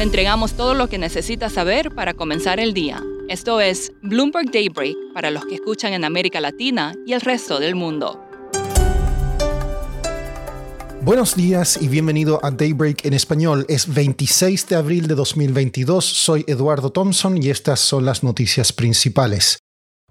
Le entregamos todo lo que necesita saber para comenzar el día. Esto es Bloomberg Daybreak para los que escuchan en América Latina y el resto del mundo. Buenos días y bienvenido a Daybreak en español. Es 26 de abril de 2022. Soy Eduardo Thompson y estas son las noticias principales.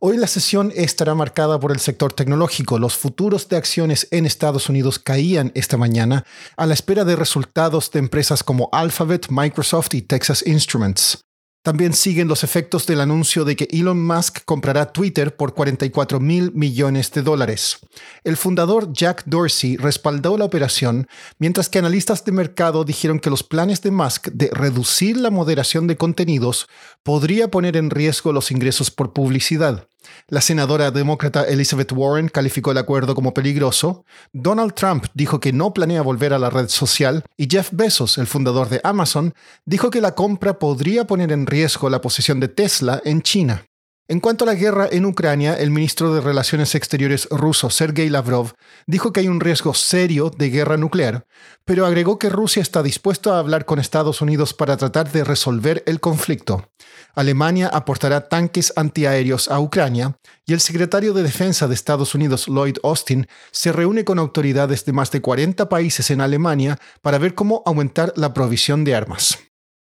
Hoy la sesión estará marcada por el sector tecnológico. Los futuros de acciones en Estados Unidos caían esta mañana a la espera de resultados de empresas como Alphabet, Microsoft y Texas Instruments. También siguen los efectos del anuncio de que Elon Musk comprará Twitter por 44 mil millones de dólares. El fundador Jack Dorsey respaldó la operación, mientras que analistas de mercado dijeron que los planes de Musk de reducir la moderación de contenidos podría poner en riesgo los ingresos por publicidad. La senadora demócrata Elizabeth Warren calificó el acuerdo como peligroso, Donald Trump dijo que no planea volver a la red social y Jeff Bezos, el fundador de Amazon, dijo que la compra podría poner en riesgo la posición de Tesla en China. En cuanto a la guerra en Ucrania, el ministro de Relaciones Exteriores ruso Sergei Lavrov dijo que hay un riesgo serio de guerra nuclear, pero agregó que Rusia está dispuesto a hablar con Estados Unidos para tratar de resolver el conflicto. Alemania aportará tanques antiaéreos a Ucrania y el secretario de Defensa de Estados Unidos, Lloyd Austin, se reúne con autoridades de más de 40 países en Alemania para ver cómo aumentar la provisión de armas.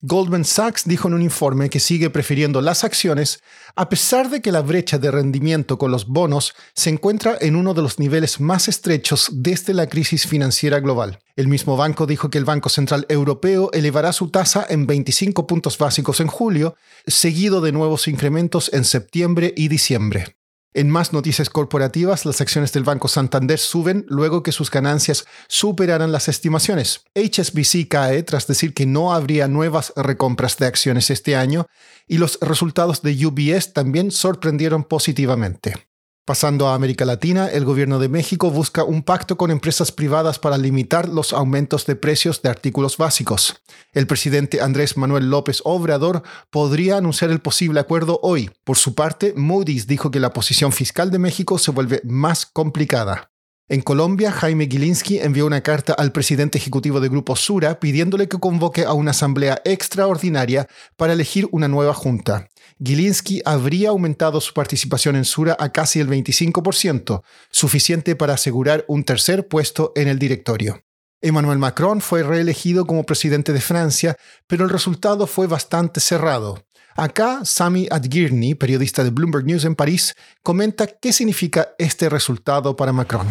Goldman Sachs dijo en un informe que sigue prefiriendo las acciones a pesar de que la brecha de rendimiento con los bonos se encuentra en uno de los niveles más estrechos desde la crisis financiera global. El mismo banco dijo que el Banco Central Europeo elevará su tasa en 25 puntos básicos en julio, seguido de nuevos incrementos en septiembre y diciembre. En más noticias corporativas, las acciones del Banco Santander suben luego que sus ganancias superaran las estimaciones. HSBC cae tras decir que no habría nuevas recompras de acciones este año y los resultados de UBS también sorprendieron positivamente. Pasando a América Latina, el gobierno de México busca un pacto con empresas privadas para limitar los aumentos de precios de artículos básicos. El presidente Andrés Manuel López Obrador podría anunciar el posible acuerdo hoy. Por su parte, Moody's dijo que la posición fiscal de México se vuelve más complicada. En Colombia, Jaime Gilinski envió una carta al presidente ejecutivo de Grupo Sura pidiéndole que convoque a una asamblea extraordinaria para elegir una nueva junta. Gilinski habría aumentado su participación en Sura a casi el 25%, suficiente para asegurar un tercer puesto en el directorio. Emmanuel Macron fue reelegido como presidente de Francia, pero el resultado fue bastante cerrado. Acá, Sami Adgirni, periodista de Bloomberg News en París, comenta qué significa este resultado para Macron.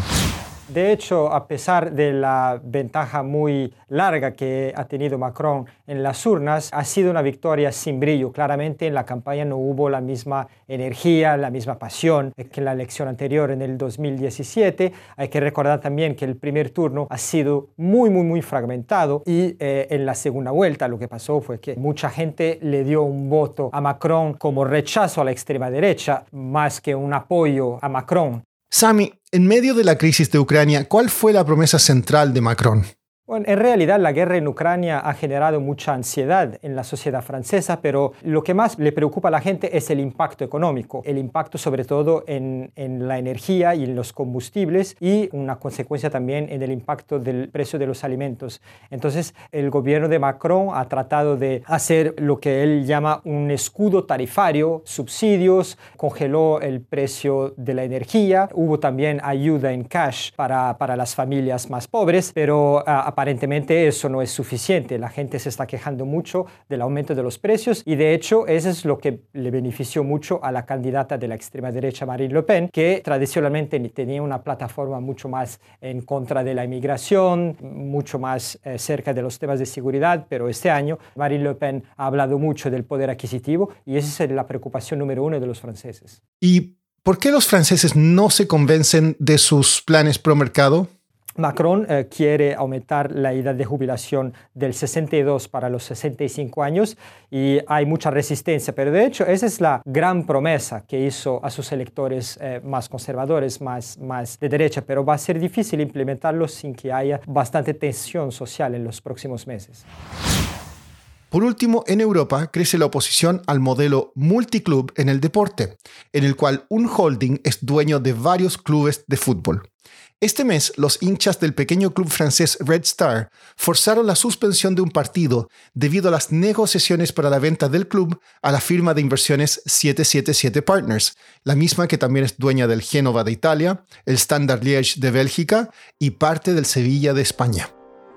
De hecho, a pesar de la ventaja muy larga que ha tenido Macron en las urnas, ha sido una victoria sin brillo. Claramente en la campaña no hubo la misma energía, la misma pasión que en la elección anterior en el 2017. Hay que recordar también que el primer turno ha sido muy, muy, muy fragmentado y eh, en la segunda vuelta lo que pasó fue que mucha gente le dio un voto a Macron como rechazo a la extrema derecha más que un apoyo a Macron. Sami, en medio de la crisis de Ucrania, ¿cuál fue la promesa central de Macron? Bueno, en realidad la guerra en Ucrania ha generado mucha ansiedad en la sociedad francesa, pero lo que más le preocupa a la gente es el impacto económico, el impacto sobre todo en, en, la energía y en los combustibles y una consecuencia también en el impacto del precio de los alimentos. Entonces el gobierno de Macron ha tratado de hacer lo que él llama un escudo tarifario, subsidios, congeló el precio de la energía, hubo también ayuda en cash para, para las familias más pobres, pero uh, aparentemente eso no es suficiente. La gente se está quejando mucho del aumento de los precios y de hecho eso es lo que le benefició mucho a la candidata de la extrema derecha Marine Le Pen, que tradicionalmente tenía una plataforma mucho más en contra de la inmigración, mucho más eh, cerca de los temas de seguridad, pero este año Marine Le Pen ha hablado mucho del poder adquisitivo y esa es la preocupación número uno de los franceses. ¿Y por qué los franceses no se convencen de sus planes pro mercado? Macron eh, quiere aumentar la edad de jubilación del 62 para los 65 años y hay mucha resistencia, pero de hecho esa es la gran promesa que hizo a sus electores eh, más conservadores, más, más de derecha, pero va a ser difícil implementarlo sin que haya bastante tensión social en los próximos meses. Por último, en Europa crece la oposición al modelo multiclub en el deporte, en el cual un holding es dueño de varios clubes de fútbol. Este mes, los hinchas del pequeño club francés Red Star forzaron la suspensión de un partido debido a las negociaciones para la venta del club a la firma de inversiones 777 Partners, la misma que también es dueña del Génova de Italia, el Standard Liège de Bélgica y parte del Sevilla de España.